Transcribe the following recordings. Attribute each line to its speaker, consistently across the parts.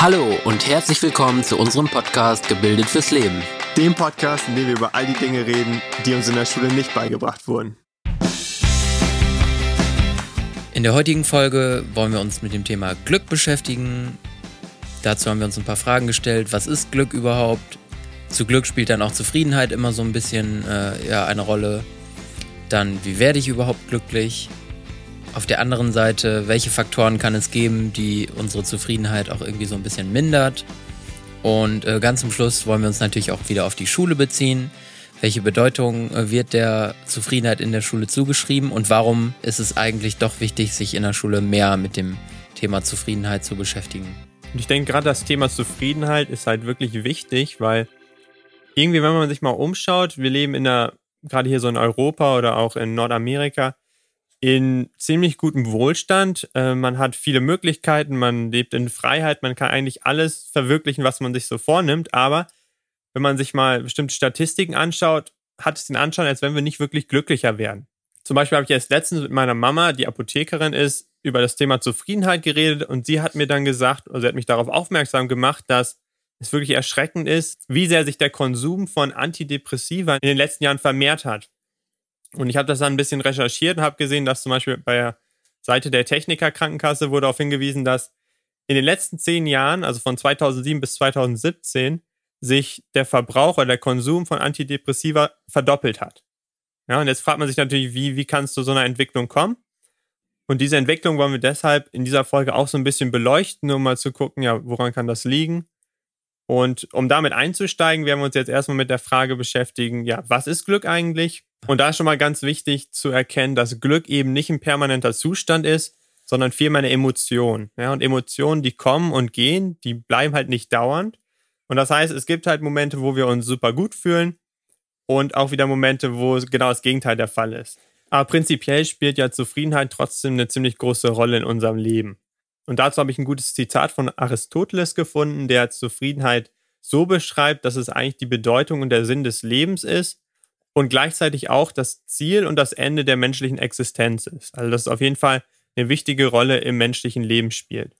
Speaker 1: Hallo und herzlich willkommen zu unserem Podcast Gebildet fürs Leben.
Speaker 2: Dem Podcast, in dem wir über all die Dinge reden, die uns in der Schule nicht beigebracht wurden.
Speaker 1: In der heutigen Folge wollen wir uns mit dem Thema Glück beschäftigen. Dazu haben wir uns ein paar Fragen gestellt. Was ist Glück überhaupt? Zu Glück spielt dann auch Zufriedenheit immer so ein bisschen äh, ja, eine Rolle. Dann, wie werde ich überhaupt glücklich? Auf der anderen Seite, welche Faktoren kann es geben, die unsere Zufriedenheit auch irgendwie so ein bisschen mindert? Und äh, ganz zum Schluss wollen wir uns natürlich auch wieder auf die Schule beziehen. Welche Bedeutung äh, wird der Zufriedenheit in der Schule zugeschrieben und warum ist es eigentlich doch wichtig, sich in der Schule mehr mit dem Thema Zufriedenheit zu beschäftigen?
Speaker 2: Und ich denke, gerade das Thema Zufriedenheit ist halt wirklich wichtig, weil irgendwie, wenn man sich mal umschaut, wir leben in der, gerade hier so in Europa oder auch in Nordamerika, in ziemlich gutem Wohlstand. Äh, man hat viele Möglichkeiten, man lebt in Freiheit, man kann eigentlich alles verwirklichen, was man sich so vornimmt. Aber wenn man sich mal bestimmte Statistiken anschaut, hat es den Anschein, als wenn wir nicht wirklich glücklicher werden. Zum Beispiel habe ich jetzt letztens mit meiner Mama, die Apothekerin ist, über das Thema Zufriedenheit geredet und sie hat mir dann gesagt, also sie hat mich darauf aufmerksam gemacht, dass es wirklich erschreckend ist, wie sehr sich der Konsum von Antidepressiva in den letzten Jahren vermehrt hat. Und ich habe das dann ein bisschen recherchiert und habe gesehen, dass zum Beispiel bei der Seite der Techniker Krankenkasse wurde darauf hingewiesen, dass in den letzten zehn Jahren, also von 2007 bis 2017, sich der Verbrauch oder der Konsum von Antidepressiva verdoppelt hat. Ja, und jetzt fragt man sich natürlich, wie, wie kann es zu so einer Entwicklung kommen? Und diese Entwicklung wollen wir deshalb in dieser Folge auch so ein bisschen beleuchten, um mal zu gucken, ja, woran kann das liegen? Und um damit einzusteigen, werden wir uns jetzt erstmal mit der Frage beschäftigen, ja, was ist Glück eigentlich? Und da ist schon mal ganz wichtig zu erkennen, dass Glück eben nicht ein permanenter Zustand ist, sondern vielmehr eine Emotion. Ja, und Emotionen, die kommen und gehen, die bleiben halt nicht dauernd. Und das heißt, es gibt halt Momente, wo wir uns super gut fühlen und auch wieder Momente, wo genau das Gegenteil der Fall ist. Aber prinzipiell spielt ja Zufriedenheit trotzdem eine ziemlich große Rolle in unserem Leben. Und dazu habe ich ein gutes Zitat von Aristoteles gefunden, der Zufriedenheit so beschreibt, dass es eigentlich die Bedeutung und der Sinn des Lebens ist und gleichzeitig auch das Ziel und das Ende der menschlichen Existenz ist. Also dass es auf jeden Fall eine wichtige Rolle im menschlichen Leben spielt.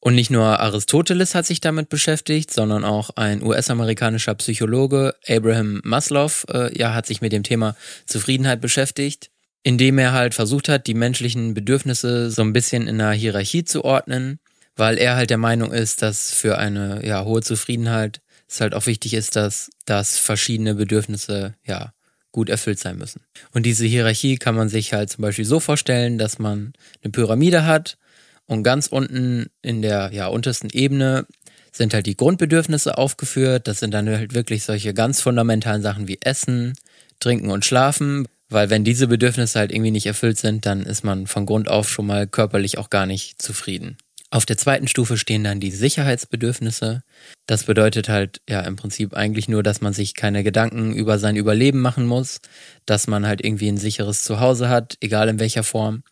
Speaker 1: Und nicht nur Aristoteles hat sich damit beschäftigt, sondern auch ein US-amerikanischer Psychologe, Abraham Maslow, äh, ja, hat sich mit dem Thema Zufriedenheit beschäftigt indem er halt versucht hat, die menschlichen Bedürfnisse so ein bisschen in einer Hierarchie zu ordnen, weil er halt der Meinung ist, dass für eine ja, hohe Zufriedenheit es halt auch wichtig ist, dass, dass verschiedene Bedürfnisse ja gut erfüllt sein müssen. Und diese Hierarchie kann man sich halt zum Beispiel so vorstellen, dass man eine Pyramide hat und ganz unten in der ja, untersten Ebene sind halt die Grundbedürfnisse aufgeführt. Das sind dann halt wirklich solche ganz fundamentalen Sachen wie Essen, Trinken und Schlafen, weil wenn diese Bedürfnisse halt irgendwie nicht erfüllt sind, dann ist man von Grund auf schon mal körperlich auch gar nicht zufrieden. Auf der zweiten Stufe stehen dann die Sicherheitsbedürfnisse. Das bedeutet halt ja im Prinzip eigentlich nur, dass man sich keine Gedanken über sein Überleben machen muss, dass man halt irgendwie ein sicheres Zuhause hat, egal in welcher Form,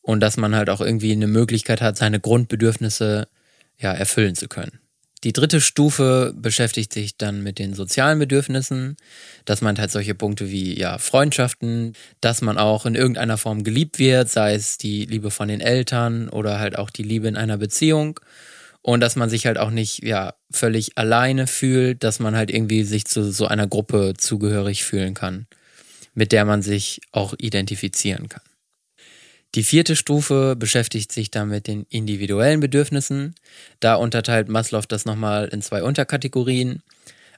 Speaker 1: und dass man halt auch irgendwie eine Möglichkeit hat, seine Grundbedürfnisse ja erfüllen zu können. Die dritte Stufe beschäftigt sich dann mit den sozialen Bedürfnissen. Das meint halt solche Punkte wie ja, Freundschaften, dass man auch in irgendeiner Form geliebt wird, sei es die Liebe von den Eltern oder halt auch die Liebe in einer Beziehung. Und dass man sich halt auch nicht ja, völlig alleine fühlt, dass man halt irgendwie sich zu so einer Gruppe zugehörig fühlen kann, mit der man sich auch identifizieren kann. Die vierte Stufe beschäftigt sich dann mit den individuellen Bedürfnissen. Da unterteilt Maslow das nochmal in zwei Unterkategorien.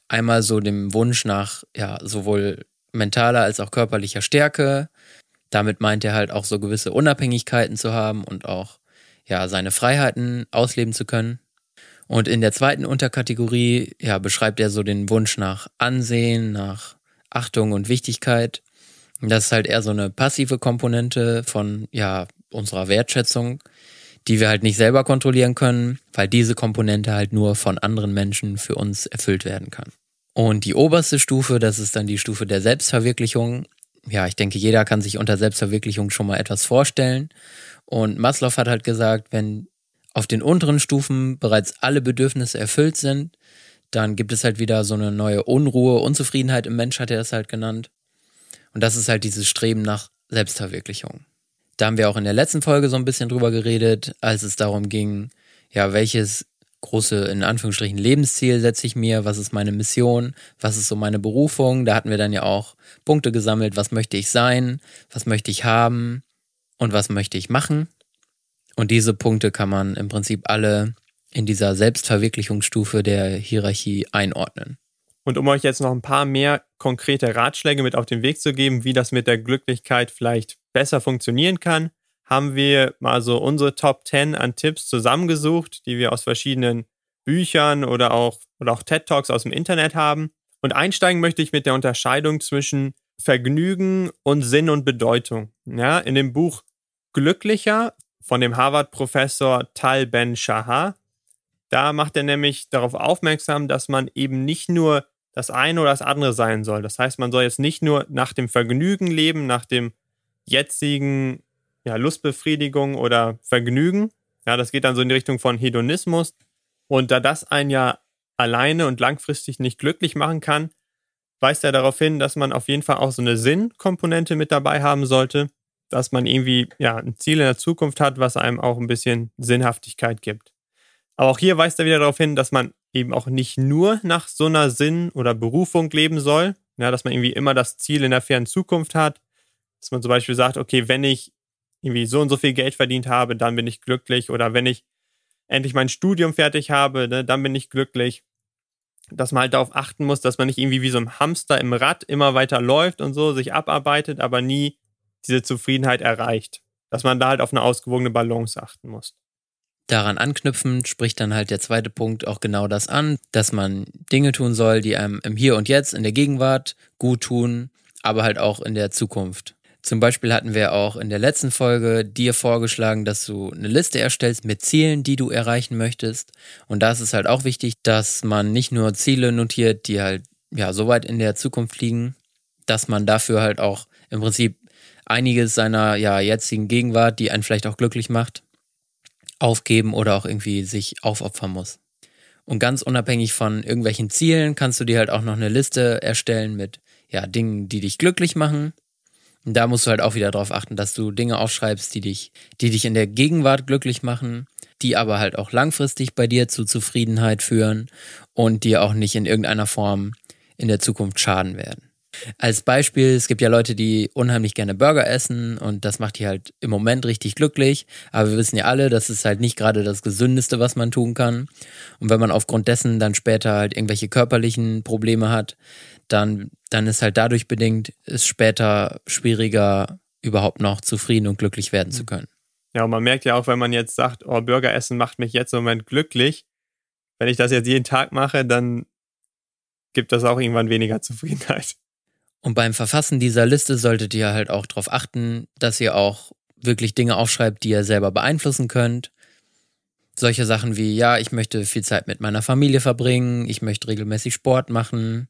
Speaker 1: Einmal so dem Wunsch nach ja, sowohl mentaler als auch körperlicher Stärke. Damit meint er halt auch so gewisse Unabhängigkeiten zu haben und auch ja, seine Freiheiten ausleben zu können. Und in der zweiten Unterkategorie ja, beschreibt er so den Wunsch nach Ansehen, nach Achtung und Wichtigkeit. Das ist halt eher so eine passive Komponente von, ja, unserer Wertschätzung, die wir halt nicht selber kontrollieren können, weil diese Komponente halt nur von anderen Menschen für uns erfüllt werden kann. Und die oberste Stufe, das ist dann die Stufe der Selbstverwirklichung. Ja, ich denke, jeder kann sich unter Selbstverwirklichung schon mal etwas vorstellen. Und Maslow hat halt gesagt, wenn auf den unteren Stufen bereits alle Bedürfnisse erfüllt sind, dann gibt es halt wieder so eine neue Unruhe, Unzufriedenheit im Mensch, hat er das halt genannt. Und das ist halt dieses Streben nach Selbstverwirklichung. Da haben wir auch in der letzten Folge so ein bisschen drüber geredet, als es darum ging, ja, welches große, in Anführungsstrichen, Lebensziel setze ich mir, was ist meine Mission, was ist so meine Berufung. Da hatten wir dann ja auch Punkte gesammelt, was möchte ich sein, was möchte ich haben und was möchte ich machen. Und diese Punkte kann man im Prinzip alle in dieser Selbstverwirklichungsstufe der Hierarchie einordnen.
Speaker 2: Und um euch jetzt noch ein paar mehr konkrete Ratschläge mit auf den Weg zu geben, wie das mit der Glücklichkeit vielleicht besser funktionieren kann, haben wir mal so unsere Top 10 an Tipps zusammengesucht, die wir aus verschiedenen Büchern oder auch, oder auch TED Talks aus dem Internet haben. Und einsteigen möchte ich mit der Unterscheidung zwischen Vergnügen und Sinn und Bedeutung. Ja, in dem Buch Glücklicher von dem Harvard-Professor Tal Ben-Shahar, da macht er nämlich darauf aufmerksam, dass man eben nicht nur das eine oder das andere sein soll. Das heißt, man soll jetzt nicht nur nach dem Vergnügen leben, nach dem jetzigen ja, Lustbefriedigung oder Vergnügen. Ja, das geht dann so in die Richtung von Hedonismus. Und da das einen ja alleine und langfristig nicht glücklich machen kann, weist er darauf hin, dass man auf jeden Fall auch so eine Sinnkomponente mit dabei haben sollte, dass man irgendwie ja ein Ziel in der Zukunft hat, was einem auch ein bisschen Sinnhaftigkeit gibt. Aber auch hier weist er wieder darauf hin, dass man eben auch nicht nur nach so einer Sinn oder Berufung leben soll, ja, dass man irgendwie immer das Ziel in der fernen Zukunft hat, dass man zum Beispiel sagt, okay, wenn ich irgendwie so und so viel Geld verdient habe, dann bin ich glücklich. Oder wenn ich endlich mein Studium fertig habe, ne, dann bin ich glücklich. Dass man halt darauf achten muss, dass man nicht irgendwie wie so ein Hamster im Rad immer weiter läuft und so, sich abarbeitet, aber nie diese Zufriedenheit erreicht. Dass man da halt auf eine ausgewogene Balance achten muss.
Speaker 1: Daran anknüpfend spricht dann halt der zweite Punkt auch genau das an, dass man Dinge tun soll, die einem im Hier und Jetzt, in der Gegenwart gut tun, aber halt auch in der Zukunft. Zum Beispiel hatten wir auch in der letzten Folge dir vorgeschlagen, dass du eine Liste erstellst mit Zielen, die du erreichen möchtest. Und da ist es halt auch wichtig, dass man nicht nur Ziele notiert, die halt ja so weit in der Zukunft liegen, dass man dafür halt auch im Prinzip einiges seiner ja jetzigen Gegenwart, die einen vielleicht auch glücklich macht, aufgeben oder auch irgendwie sich aufopfern muss. Und ganz unabhängig von irgendwelchen Zielen kannst du dir halt auch noch eine Liste erstellen mit ja Dingen, die dich glücklich machen und da musst du halt auch wieder darauf achten, dass du Dinge aufschreibst, die dich, die dich in der Gegenwart glücklich machen, die aber halt auch langfristig bei dir zu Zufriedenheit führen und dir auch nicht in irgendeiner Form in der Zukunft schaden werden. Als Beispiel, es gibt ja Leute, die unheimlich gerne Burger essen und das macht die halt im Moment richtig glücklich. Aber wir wissen ja alle, das ist halt nicht gerade das Gesündeste, was man tun kann. Und wenn man aufgrund dessen dann später halt irgendwelche körperlichen Probleme hat, dann, dann ist halt dadurch bedingt, ist später schwieriger, überhaupt noch zufrieden und glücklich werden zu können.
Speaker 2: Ja, und man merkt ja auch, wenn man jetzt sagt, oh, Burger essen macht mich jetzt im Moment glücklich. Wenn ich das jetzt jeden Tag mache, dann gibt das auch irgendwann weniger Zufriedenheit.
Speaker 1: Und beim Verfassen dieser Liste solltet ihr halt auch darauf achten, dass ihr auch wirklich Dinge aufschreibt, die ihr selber beeinflussen könnt. Solche Sachen wie, ja, ich möchte viel Zeit mit meiner Familie verbringen, ich möchte regelmäßig Sport machen,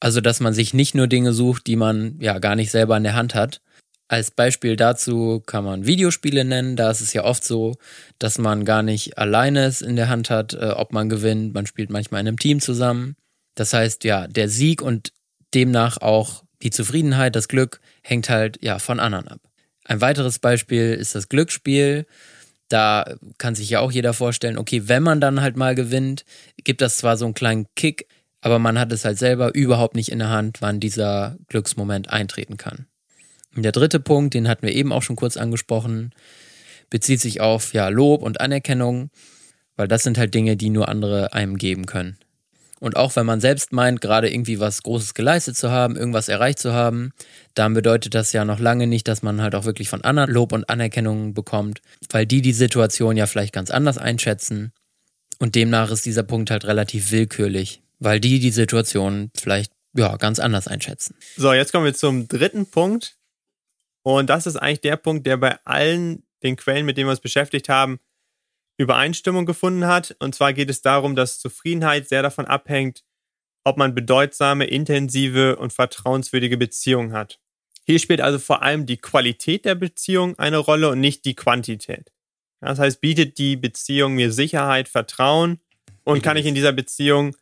Speaker 1: also, dass man sich nicht nur Dinge sucht, die man ja gar nicht selber in der Hand hat. Als Beispiel dazu kann man Videospiele nennen. Da ist es ja oft so, dass man gar nicht alleine es in der Hand hat, äh, ob man gewinnt. Man spielt manchmal in einem Team zusammen. Das heißt, ja, der Sieg und demnach auch die Zufriedenheit, das Glück hängt halt ja von anderen ab. Ein weiteres Beispiel ist das Glücksspiel. Da kann sich ja auch jeder vorstellen, okay, wenn man dann halt mal gewinnt, gibt das zwar so einen kleinen Kick, aber man hat es halt selber überhaupt nicht in der Hand, wann dieser Glücksmoment eintreten kann. Und der dritte Punkt, den hatten wir eben auch schon kurz angesprochen, bezieht sich auf ja Lob und Anerkennung, weil das sind halt Dinge, die nur andere einem geben können. Und auch wenn man selbst meint, gerade irgendwie was Großes geleistet zu haben, irgendwas erreicht zu haben, dann bedeutet das ja noch lange nicht, dass man halt auch wirklich von anderen Lob und Anerkennung bekommt, weil die die Situation ja vielleicht ganz anders einschätzen. Und demnach ist dieser Punkt halt relativ willkürlich weil die die Situation vielleicht ja ganz anders einschätzen.
Speaker 2: So, jetzt kommen wir zum dritten Punkt. Und das ist eigentlich der Punkt, der bei allen den Quellen, mit denen wir uns beschäftigt haben, Übereinstimmung gefunden hat. Und zwar geht es darum, dass Zufriedenheit sehr davon abhängt, ob man bedeutsame, intensive und vertrauenswürdige Beziehungen hat. Hier spielt also vor allem die Qualität der Beziehung eine Rolle und nicht die Quantität. Das heißt, bietet die Beziehung mir Sicherheit, Vertrauen und kann ich in dieser Beziehung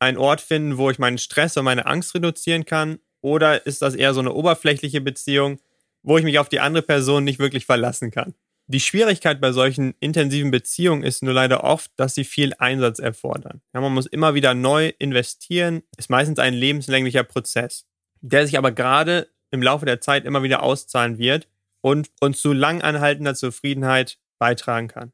Speaker 2: einen Ort finden, wo ich meinen Stress und meine Angst reduzieren kann? Oder ist das eher so eine oberflächliche Beziehung, wo ich mich auf die andere Person nicht wirklich verlassen kann? Die Schwierigkeit bei solchen intensiven Beziehungen ist nur leider oft, dass sie viel Einsatz erfordern. Ja, man muss immer wieder neu investieren, ist meistens ein lebenslänglicher Prozess, der sich aber gerade im Laufe der Zeit immer wieder auszahlen wird und uns zu langanhaltender Zufriedenheit beitragen kann.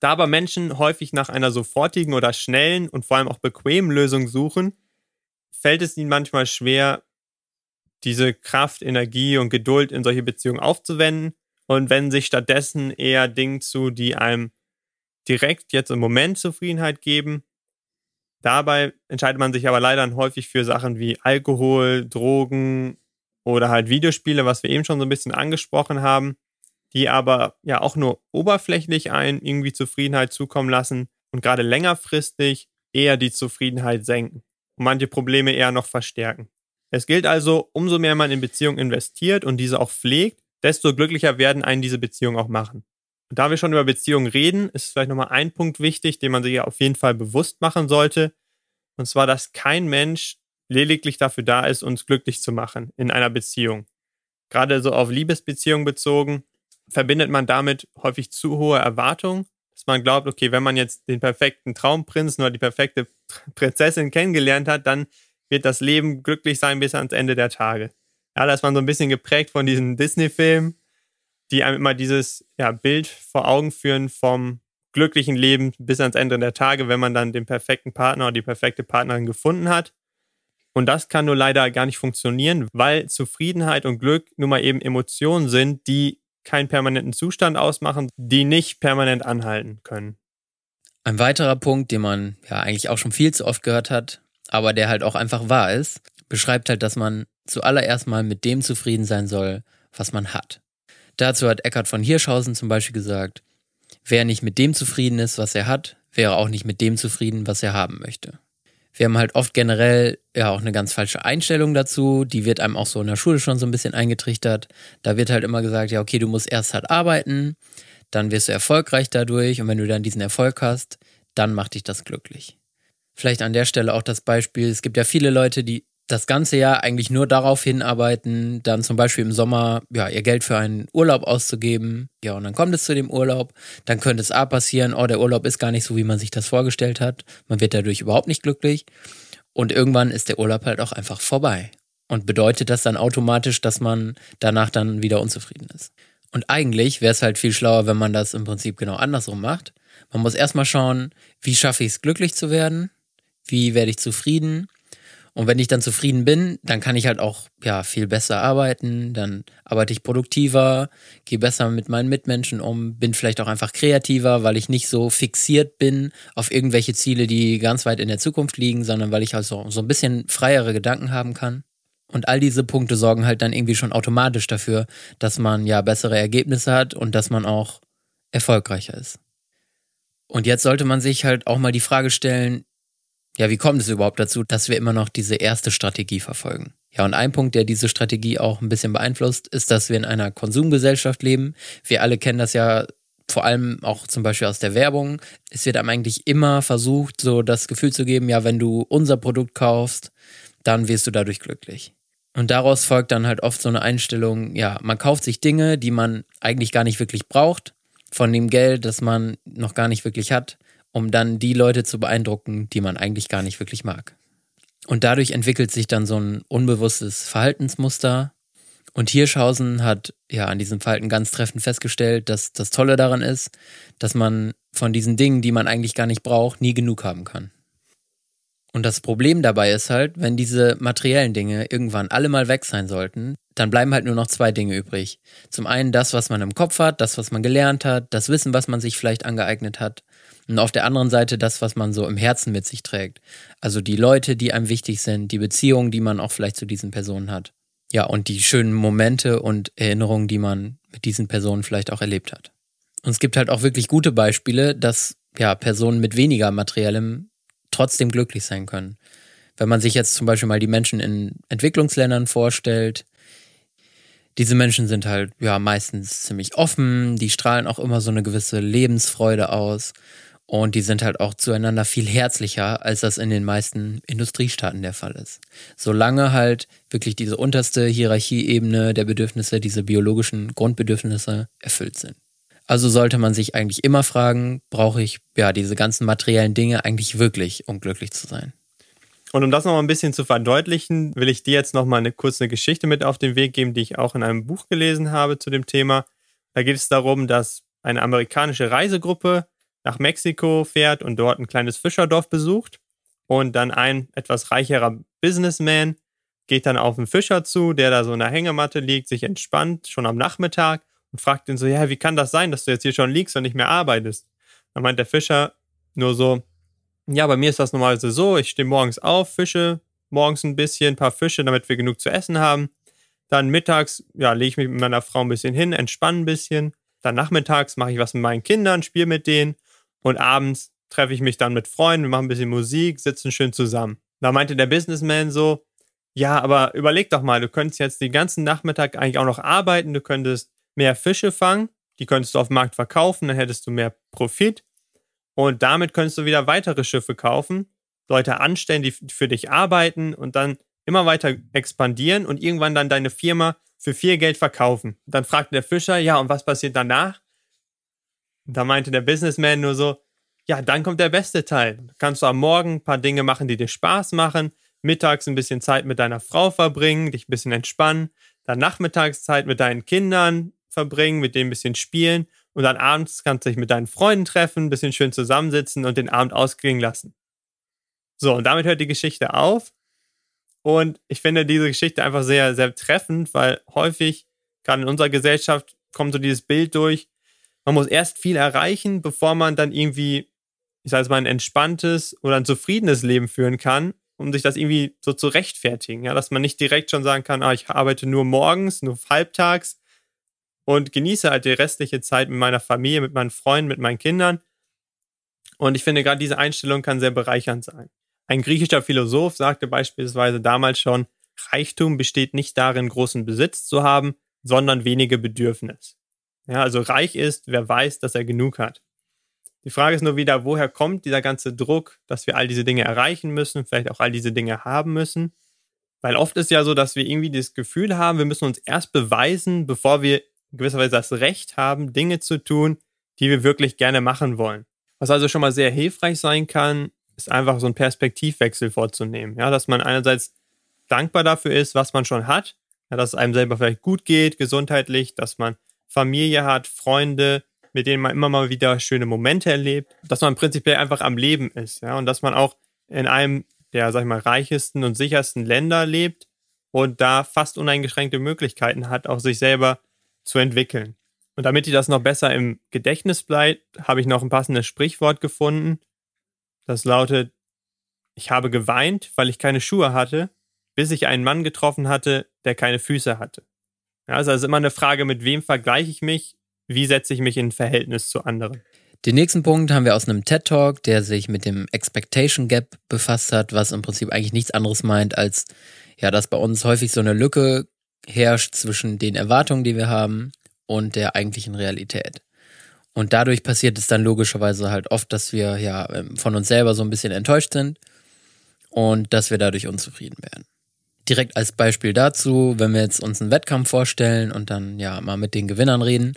Speaker 2: Da aber Menschen häufig nach einer sofortigen oder schnellen und vor allem auch bequemen Lösung suchen, fällt es ihnen manchmal schwer, diese Kraft, Energie und Geduld in solche Beziehungen aufzuwenden und wenden sich stattdessen eher Dinge zu, die einem direkt jetzt im Moment Zufriedenheit geben. Dabei entscheidet man sich aber leider häufig für Sachen wie Alkohol, Drogen oder halt Videospiele, was wir eben schon so ein bisschen angesprochen haben, die aber ja auch nur oberflächlich ein irgendwie Zufriedenheit zukommen lassen und gerade längerfristig eher die Zufriedenheit senken und manche Probleme eher noch verstärken. Es gilt also, umso mehr man in Beziehungen investiert und diese auch pflegt, desto glücklicher werden einen diese Beziehungen auch machen. Und da wir schon über Beziehungen reden, ist vielleicht nochmal ein Punkt wichtig, den man sich auf jeden Fall bewusst machen sollte. Und zwar, dass kein Mensch lediglich dafür da ist, uns glücklich zu machen in einer Beziehung. Gerade so auf Liebesbeziehungen bezogen, verbindet man damit häufig zu hohe Erwartungen, dass man glaubt, okay, wenn man jetzt den perfekten Traumprinzen oder die perfekte Prinzessin kennengelernt hat, dann wird das Leben glücklich sein bis ans Ende der Tage. Ja, da ist man so ein bisschen geprägt von diesen Disney-Filmen, die einem immer dieses ja, Bild vor Augen führen vom glücklichen Leben bis ans Ende der Tage, wenn man dann den perfekten Partner oder die perfekte Partnerin gefunden hat. Und das kann nur leider gar nicht funktionieren, weil Zufriedenheit und Glück nun mal eben Emotionen sind, die keinen permanenten Zustand ausmachen, die nicht permanent anhalten können.
Speaker 1: Ein weiterer Punkt, den man ja eigentlich auch schon viel zu oft gehört hat, aber der halt auch einfach wahr ist, beschreibt halt, dass man zuallererst mal mit dem zufrieden sein soll, was man hat. Dazu hat Eckhard von Hirschhausen zum Beispiel gesagt, wer nicht mit dem zufrieden ist, was er hat, wäre auch nicht mit dem zufrieden, was er haben möchte. Wir haben halt oft generell ja auch eine ganz falsche Einstellung dazu. Die wird einem auch so in der Schule schon so ein bisschen eingetrichtert. Da wird halt immer gesagt, ja, okay, du musst erst halt arbeiten, dann wirst du erfolgreich dadurch und wenn du dann diesen Erfolg hast, dann macht dich das glücklich. Vielleicht an der Stelle auch das Beispiel, es gibt ja viele Leute, die das ganze Jahr eigentlich nur darauf hinarbeiten, dann zum Beispiel im Sommer ja, ihr Geld für einen Urlaub auszugeben. Ja, und dann kommt es zu dem Urlaub. Dann könnte es A passieren, oh, der Urlaub ist gar nicht so, wie man sich das vorgestellt hat. Man wird dadurch überhaupt nicht glücklich. Und irgendwann ist der Urlaub halt auch einfach vorbei. Und bedeutet das dann automatisch, dass man danach dann wieder unzufrieden ist. Und eigentlich wäre es halt viel schlauer, wenn man das im Prinzip genau andersrum macht. Man muss erstmal schauen, wie schaffe ich es, glücklich zu werden? Wie werde ich zufrieden? Und wenn ich dann zufrieden bin, dann kann ich halt auch ja viel besser arbeiten, dann arbeite ich produktiver, gehe besser mit meinen Mitmenschen um, bin vielleicht auch einfach kreativer, weil ich nicht so fixiert bin auf irgendwelche Ziele, die ganz weit in der Zukunft liegen, sondern weil ich also so ein bisschen freiere Gedanken haben kann. Und all diese Punkte sorgen halt dann irgendwie schon automatisch dafür, dass man ja bessere Ergebnisse hat und dass man auch erfolgreicher ist. Und jetzt sollte man sich halt auch mal die Frage stellen, ja, wie kommt es überhaupt dazu, dass wir immer noch diese erste Strategie verfolgen? Ja, und ein Punkt, der diese Strategie auch ein bisschen beeinflusst, ist, dass wir in einer Konsumgesellschaft leben. Wir alle kennen das ja vor allem auch zum Beispiel aus der Werbung. Es wird einem eigentlich immer versucht, so das Gefühl zu geben, ja, wenn du unser Produkt kaufst, dann wirst du dadurch glücklich. Und daraus folgt dann halt oft so eine Einstellung, ja, man kauft sich Dinge, die man eigentlich gar nicht wirklich braucht, von dem Geld, das man noch gar nicht wirklich hat um dann die Leute zu beeindrucken, die man eigentlich gar nicht wirklich mag. Und dadurch entwickelt sich dann so ein unbewusstes Verhaltensmuster. Und Hirschhausen hat ja an diesem Verhalten ganz treffend festgestellt, dass das Tolle daran ist, dass man von diesen Dingen, die man eigentlich gar nicht braucht, nie genug haben kann. Und das Problem dabei ist halt, wenn diese materiellen Dinge irgendwann alle mal weg sein sollten, dann bleiben halt nur noch zwei Dinge übrig. Zum einen das, was man im Kopf hat, das, was man gelernt hat, das Wissen, was man sich vielleicht angeeignet hat. Und auf der anderen Seite das, was man so im Herzen mit sich trägt. Also die Leute, die einem wichtig sind, die Beziehungen, die man auch vielleicht zu diesen Personen hat. Ja, und die schönen Momente und Erinnerungen, die man mit diesen Personen vielleicht auch erlebt hat. Und es gibt halt auch wirklich gute Beispiele, dass ja, Personen mit weniger materiellem trotzdem glücklich sein können. Wenn man sich jetzt zum Beispiel mal die Menschen in Entwicklungsländern vorstellt, diese Menschen sind halt ja meistens ziemlich offen, die strahlen auch immer so eine gewisse Lebensfreude aus und die sind halt auch zueinander viel herzlicher, als das in den meisten Industriestaaten der Fall ist. Solange halt wirklich diese unterste Hierarchieebene der Bedürfnisse, diese biologischen Grundbedürfnisse erfüllt sind. Also sollte man sich eigentlich immer fragen, brauche ich ja diese ganzen materiellen Dinge eigentlich wirklich, um glücklich zu sein?
Speaker 2: Und um das noch mal ein bisschen zu verdeutlichen, will ich dir jetzt noch mal eine kurze Geschichte mit auf den Weg geben, die ich auch in einem Buch gelesen habe zu dem Thema. Da geht es darum, dass eine amerikanische Reisegruppe nach Mexiko fährt und dort ein kleines Fischerdorf besucht. Und dann ein etwas reicherer Businessman geht dann auf einen Fischer zu, der da so in der Hängematte liegt, sich entspannt, schon am Nachmittag und fragt ihn so, ja, wie kann das sein, dass du jetzt hier schon liegst und nicht mehr arbeitest? Dann meint der Fischer nur so, ja, bei mir ist das normalerweise so, ich stehe morgens auf, fische morgens ein bisschen, ein paar Fische, damit wir genug zu essen haben. Dann mittags, ja, lege ich mich mit meiner Frau ein bisschen hin, entspanne ein bisschen. Dann nachmittags mache ich was mit meinen Kindern, spiele mit denen. Und abends treffe ich mich dann mit Freunden, wir machen ein bisschen Musik, sitzen schön zusammen. Da meinte der Businessman so, ja, aber überleg doch mal, du könntest jetzt den ganzen Nachmittag eigentlich auch noch arbeiten, du könntest mehr Fische fangen, die könntest du auf dem Markt verkaufen, dann hättest du mehr Profit und damit könntest du wieder weitere Schiffe kaufen, Leute anstellen, die für dich arbeiten und dann immer weiter expandieren und irgendwann dann deine Firma für viel Geld verkaufen. Dann fragte der Fischer, ja, und was passiert danach? Da meinte der Businessman nur so, ja, dann kommt der beste Teil. Kannst du am Morgen ein paar Dinge machen, die dir Spaß machen, mittags ein bisschen Zeit mit deiner Frau verbringen, dich ein bisschen entspannen, dann Nachmittagszeit mit deinen Kindern verbringen, mit denen ein bisschen spielen und dann abends kannst du dich mit deinen Freunden treffen, ein bisschen schön zusammensitzen und den Abend ausklingen lassen. So, und damit hört die Geschichte auf. Und ich finde diese Geschichte einfach sehr, sehr treffend, weil häufig, gerade in unserer Gesellschaft, kommt so dieses Bild durch, man muss erst viel erreichen, bevor man dann irgendwie, ich sage jetzt mal, ein entspanntes oder ein zufriedenes Leben führen kann, um sich das irgendwie so zu rechtfertigen. Ja, dass man nicht direkt schon sagen kann, ah, ich arbeite nur morgens, nur halbtags und genieße halt die restliche Zeit mit meiner Familie, mit meinen Freunden, mit meinen Kindern. Und ich finde, gerade diese Einstellung kann sehr bereichernd sein. Ein griechischer Philosoph sagte beispielsweise damals schon, Reichtum besteht nicht darin, großen Besitz zu haben, sondern wenige Bedürfnis. Ja, also reich ist, wer weiß, dass er genug hat. Die Frage ist nur wieder, woher kommt dieser ganze Druck, dass wir all diese Dinge erreichen müssen, vielleicht auch all diese Dinge haben müssen? Weil oft ist ja so, dass wir irgendwie das Gefühl haben, wir müssen uns erst beweisen, bevor wir in gewisser Weise das Recht haben, Dinge zu tun, die wir wirklich gerne machen wollen. Was also schon mal sehr hilfreich sein kann, ist einfach so einen Perspektivwechsel vorzunehmen. Ja, dass man einerseits dankbar dafür ist, was man schon hat, ja, dass es einem selber vielleicht gut geht, gesundheitlich, dass man Familie hat, Freunde, mit denen man immer mal wieder schöne Momente erlebt, dass man prinzipiell einfach am Leben ist, ja, und dass man auch in einem der, sag ich mal, reichesten und sichersten Länder lebt und da fast uneingeschränkte Möglichkeiten hat, auch sich selber zu entwickeln. Und damit dir das noch besser im Gedächtnis bleibt, habe ich noch ein passendes Sprichwort gefunden. Das lautet, ich habe geweint, weil ich keine Schuhe hatte, bis ich einen Mann getroffen hatte, der keine Füße hatte. Ja, also es ist immer eine Frage, mit wem vergleiche ich mich, wie setze ich mich in Verhältnis zu anderen.
Speaker 1: Den nächsten Punkt haben wir aus einem TED Talk, der sich mit dem Expectation Gap befasst hat, was im Prinzip eigentlich nichts anderes meint, als ja, dass bei uns häufig so eine Lücke herrscht zwischen den Erwartungen, die wir haben, und der eigentlichen Realität. Und dadurch passiert es dann logischerweise halt oft, dass wir ja ähm, von uns selber so ein bisschen enttäuscht sind und dass wir dadurch unzufrieden werden. Direkt als Beispiel dazu, wenn wir jetzt uns einen Wettkampf vorstellen und dann ja mal mit den Gewinnern reden,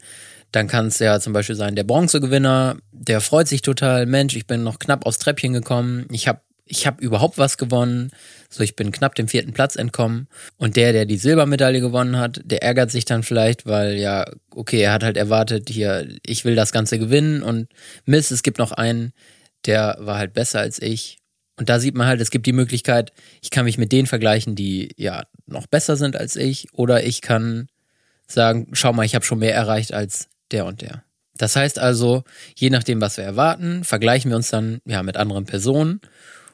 Speaker 1: dann kann es ja zum Beispiel sein, der Bronzegewinner, der freut sich total, Mensch, ich bin noch knapp aufs Treppchen gekommen, ich habe ich hab überhaupt was gewonnen, so ich bin knapp dem vierten Platz entkommen. Und der, der die Silbermedaille gewonnen hat, der ärgert sich dann vielleicht, weil ja, okay, er hat halt erwartet, hier, ich will das Ganze gewinnen und Mist, es gibt noch einen, der war halt besser als ich. Und da sieht man halt, es gibt die Möglichkeit, ich kann mich mit denen vergleichen, die ja noch besser sind als ich, oder ich kann sagen, schau mal, ich habe schon mehr erreicht als der und der. Das heißt also, je nachdem, was wir erwarten, vergleichen wir uns dann ja mit anderen Personen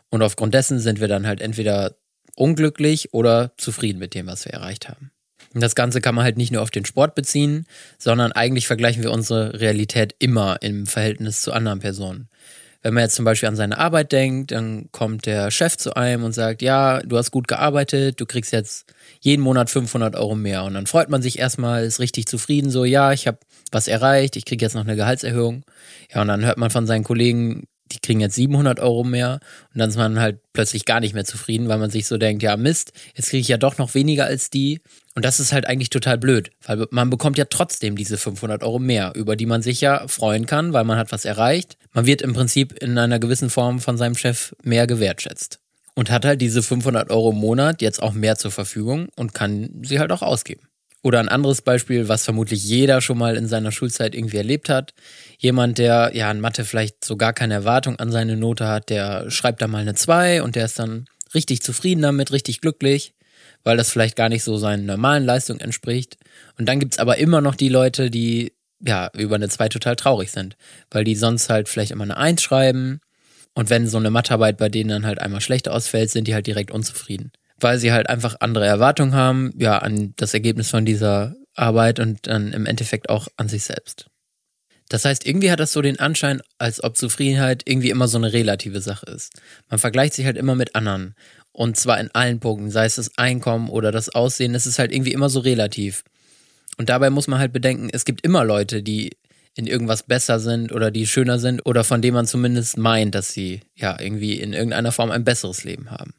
Speaker 1: und aufgrund dessen sind wir dann halt entweder unglücklich oder zufrieden mit dem, was wir erreicht haben. Und das Ganze kann man halt nicht nur auf den Sport beziehen, sondern eigentlich vergleichen wir unsere Realität immer im Verhältnis zu anderen Personen. Wenn man jetzt zum Beispiel an seine Arbeit denkt, dann kommt der Chef zu einem und sagt, ja, du hast gut gearbeitet, du kriegst jetzt jeden Monat 500 Euro mehr. Und dann freut man sich erstmal, ist richtig zufrieden, so, ja, ich habe was erreicht, ich kriege jetzt noch eine Gehaltserhöhung. Ja, und dann hört man von seinen Kollegen, die kriegen jetzt 700 Euro mehr und dann ist man halt plötzlich gar nicht mehr zufrieden, weil man sich so denkt, ja Mist, jetzt kriege ich ja doch noch weniger als die und das ist halt eigentlich total blöd, weil man bekommt ja trotzdem diese 500 Euro mehr, über die man sich ja freuen kann, weil man hat was erreicht. Man wird im Prinzip in einer gewissen Form von seinem Chef mehr gewertschätzt und hat halt diese 500 Euro im Monat jetzt auch mehr zur Verfügung und kann sie halt auch ausgeben. Oder ein anderes Beispiel, was vermutlich jeder schon mal in seiner Schulzeit irgendwie erlebt hat. Jemand, der ja in Mathe vielleicht so gar keine Erwartung an seine Note hat, der schreibt da mal eine 2 und der ist dann richtig zufrieden damit, richtig glücklich, weil das vielleicht gar nicht so seinen normalen Leistungen entspricht. Und dann gibt's aber immer noch die Leute, die ja über eine 2 total traurig sind, weil die sonst halt vielleicht immer eine 1 schreiben. Und wenn so eine Mathearbeit bei denen dann halt einmal schlecht ausfällt, sind die halt direkt unzufrieden weil sie halt einfach andere Erwartungen haben, ja, an das Ergebnis von dieser Arbeit und dann im Endeffekt auch an sich selbst. Das heißt, irgendwie hat das so den Anschein, als ob Zufriedenheit irgendwie immer so eine relative Sache ist. Man vergleicht sich halt immer mit anderen. Und zwar in allen Punkten, sei es das Einkommen oder das Aussehen, es ist halt irgendwie immer so relativ. Und dabei muss man halt bedenken, es gibt immer Leute, die in irgendwas besser sind oder die schöner sind oder von denen man zumindest meint, dass sie ja irgendwie in irgendeiner Form ein besseres Leben haben.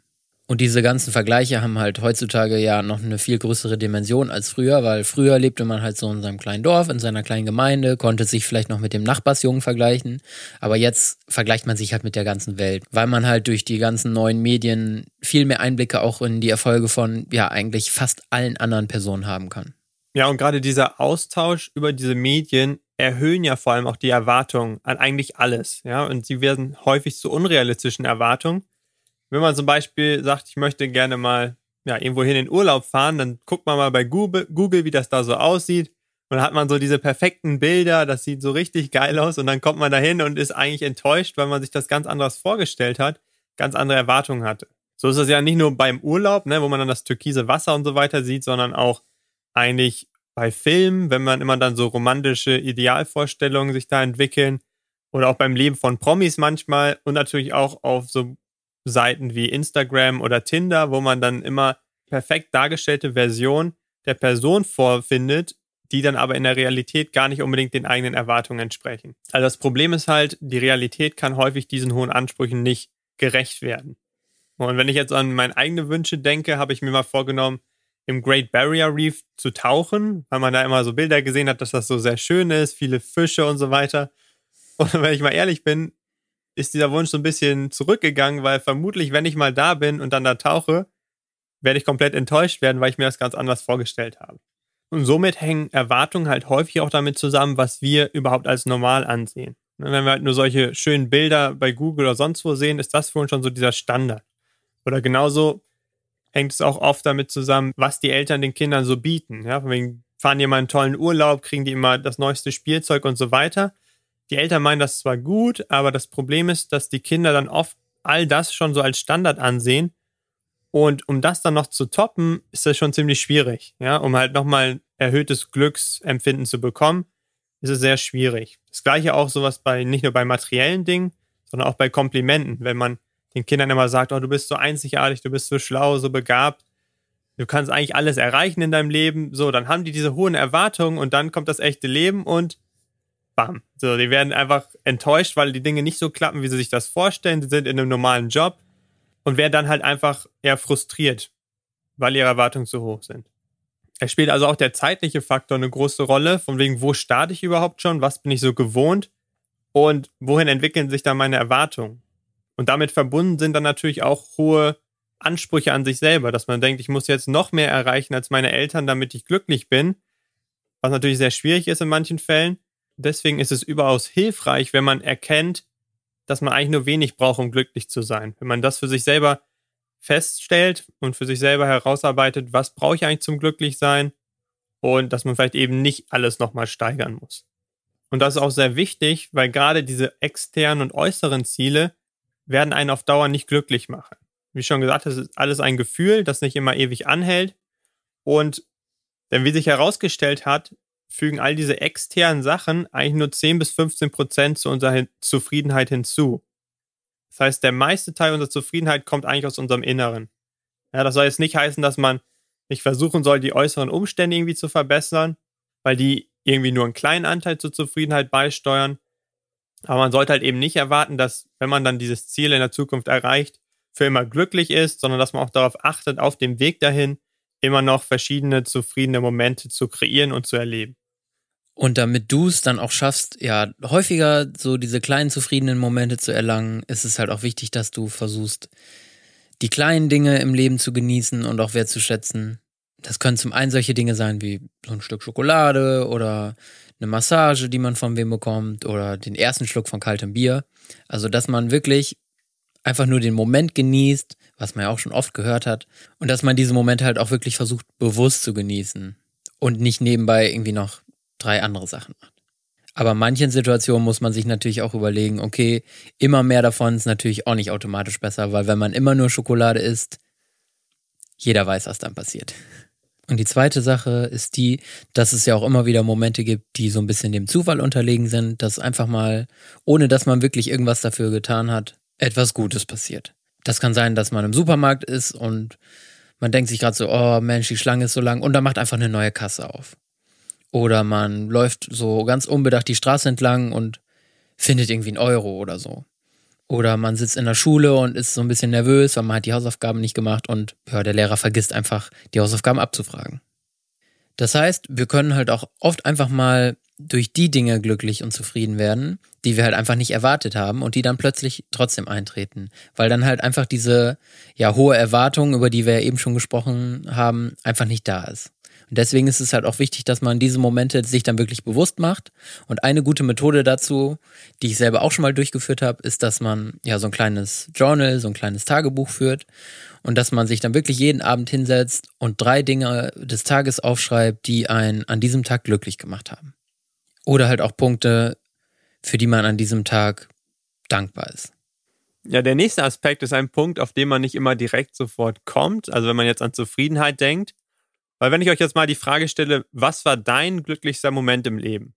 Speaker 1: Und diese ganzen Vergleiche haben halt heutzutage ja noch eine viel größere Dimension als früher, weil früher lebte man halt so in seinem kleinen Dorf, in seiner kleinen Gemeinde, konnte sich vielleicht noch mit dem Nachbarsjungen vergleichen. Aber jetzt vergleicht man sich halt mit der ganzen Welt, weil man halt durch die ganzen neuen Medien viel mehr Einblicke auch in die Erfolge von, ja, eigentlich fast allen anderen Personen haben kann.
Speaker 2: Ja, und gerade dieser Austausch über diese Medien erhöhen ja vor allem auch die Erwartungen an eigentlich alles. Ja, und sie werden häufig zu unrealistischen Erwartungen wenn man zum Beispiel sagt, ich möchte gerne mal ja, irgendwo hin in Urlaub fahren, dann guckt man mal bei Google, Google, wie das da so aussieht. Und dann hat man so diese perfekten Bilder, das sieht so richtig geil aus. Und dann kommt man dahin und ist eigentlich enttäuscht, weil man sich das ganz anders vorgestellt hat, ganz andere Erwartungen hatte. So ist es ja nicht nur beim Urlaub, ne, wo man dann das türkise Wasser und so weiter sieht, sondern auch eigentlich bei Filmen, wenn man immer dann so romantische Idealvorstellungen sich da entwickeln. Oder auch beim Leben von Promis manchmal und natürlich auch auf so Seiten wie Instagram oder Tinder, wo man dann immer perfekt dargestellte Version der Person vorfindet, die dann aber in der Realität gar nicht unbedingt den eigenen Erwartungen entsprechen. Also das Problem ist halt, die Realität kann häufig diesen hohen Ansprüchen nicht gerecht werden. Und wenn ich jetzt an meine eigenen Wünsche denke, habe ich mir mal vorgenommen, im Great Barrier Reef zu tauchen, weil man da immer so Bilder gesehen hat, dass das so sehr schön ist, viele Fische und so weiter. Und wenn ich mal ehrlich bin, ist dieser Wunsch so ein bisschen zurückgegangen, weil vermutlich, wenn ich mal da bin und dann da tauche, werde ich komplett enttäuscht werden, weil ich mir das ganz anders vorgestellt habe. Und somit hängen Erwartungen halt häufig auch damit zusammen, was wir überhaupt als normal ansehen. Ne, wenn wir halt nur solche schönen Bilder bei Google oder sonst wo sehen, ist das für uns schon so dieser Standard. Oder genauso hängt es auch oft damit zusammen, was die Eltern den Kindern so bieten. Ja, von wegen fahren die mal einen tollen Urlaub, kriegen die immer das neueste Spielzeug und so weiter die Eltern meinen das zwar gut, aber das Problem ist, dass die Kinder dann oft all das schon so als Standard ansehen. Und um das dann noch zu toppen, ist das schon ziemlich schwierig. Ja, um halt nochmal erhöhtes Glücksempfinden zu bekommen, ist es sehr schwierig. Das gleiche auch sowas bei, nicht nur bei materiellen Dingen, sondern auch bei Komplimenten. Wenn man den Kindern immer sagt, oh, du bist so einzigartig, du bist so schlau, so begabt, du kannst eigentlich alles erreichen in deinem Leben, so, dann haben die diese hohen Erwartungen und dann kommt das echte Leben und bam. So, die werden einfach enttäuscht, weil die Dinge nicht so klappen, wie sie sich das vorstellen. Sie sind in einem normalen Job und werden dann halt einfach eher frustriert, weil ihre Erwartungen zu hoch sind. Es spielt also auch der zeitliche Faktor eine große Rolle, von wegen, wo starte ich überhaupt schon, was bin ich so gewohnt und wohin entwickeln sich dann meine Erwartungen. Und damit verbunden sind dann natürlich auch hohe Ansprüche an sich selber, dass man denkt, ich muss jetzt noch mehr erreichen als meine Eltern, damit ich glücklich bin, was natürlich sehr schwierig ist in manchen Fällen deswegen ist es überaus hilfreich, wenn man erkennt, dass man eigentlich nur wenig braucht, um glücklich zu sein. Wenn man das für sich selber feststellt und für sich selber herausarbeitet, was brauche ich eigentlich zum Glücklichsein und dass man vielleicht eben nicht alles nochmal steigern muss. Und das ist auch sehr wichtig, weil gerade diese externen und äußeren Ziele werden einen auf Dauer nicht glücklich machen. Wie schon gesagt, das ist alles ein Gefühl, das nicht immer ewig anhält. Und denn wie sich herausgestellt hat, fügen all diese externen Sachen eigentlich nur 10 bis 15 Prozent zu unserer Zufriedenheit hinzu. Das heißt, der meiste Teil unserer Zufriedenheit kommt eigentlich aus unserem Inneren. Ja, das soll jetzt nicht heißen, dass man nicht versuchen soll, die äußeren Umstände irgendwie zu verbessern, weil die irgendwie nur einen kleinen Anteil zur Zufriedenheit beisteuern. Aber man sollte halt eben nicht erwarten, dass, wenn man dann dieses Ziel in der Zukunft erreicht, für immer glücklich ist, sondern dass man auch darauf achtet, auf dem Weg dahin immer noch verschiedene zufriedene Momente zu kreieren und zu erleben.
Speaker 1: Und damit du es dann auch schaffst, ja, häufiger so diese kleinen zufriedenen Momente zu erlangen, ist es halt auch wichtig, dass du versuchst, die kleinen Dinge im Leben zu genießen und auch wertzuschätzen. Das können zum einen solche Dinge sein wie so ein Stück Schokolade oder eine Massage, die man von wem bekommt oder den ersten Schluck von kaltem Bier. Also, dass man wirklich einfach nur den Moment genießt, was man ja auch schon oft gehört hat, und dass man diese Momente halt auch wirklich versucht, bewusst zu genießen und nicht nebenbei irgendwie noch drei andere Sachen macht. Aber in manchen Situationen muss man sich natürlich auch überlegen, okay, immer mehr davon ist natürlich auch nicht automatisch besser, weil wenn man immer nur Schokolade isst, jeder weiß, was dann passiert. Und die zweite Sache ist die, dass es ja auch immer wieder Momente gibt, die so ein bisschen dem Zufall unterlegen sind, dass einfach mal, ohne dass man wirklich irgendwas dafür getan hat, etwas Gutes passiert. Das kann sein, dass man im Supermarkt ist und man denkt sich gerade so, oh Mensch, die Schlange ist so lang und da macht einfach eine neue Kasse auf. Oder man läuft so ganz unbedacht die Straße entlang und findet irgendwie einen Euro oder so. Oder man sitzt in der Schule und ist so ein bisschen nervös, weil man hat die Hausaufgaben nicht gemacht und ja, der Lehrer vergisst einfach, die Hausaufgaben abzufragen. Das heißt, wir können halt auch oft einfach mal durch die Dinge glücklich und zufrieden werden, die wir halt einfach nicht erwartet haben und die dann plötzlich trotzdem eintreten, weil dann halt einfach diese ja hohe Erwartung, über die wir ja eben schon gesprochen haben, einfach nicht da ist. Und deswegen ist es halt auch wichtig, dass man diese Momente sich dann wirklich bewusst macht. Und eine gute Methode dazu, die ich selber auch schon mal durchgeführt habe, ist, dass man ja so ein kleines Journal, so ein kleines Tagebuch führt und dass man sich dann wirklich jeden Abend hinsetzt und drei Dinge des Tages aufschreibt, die einen an diesem Tag glücklich gemacht haben. Oder halt auch Punkte, für die man an diesem Tag dankbar ist.
Speaker 2: Ja, der nächste Aspekt ist ein Punkt, auf den man nicht immer direkt sofort kommt. Also wenn man jetzt an Zufriedenheit denkt, weil wenn ich euch jetzt mal die Frage stelle, was war dein glücklichster Moment im Leben?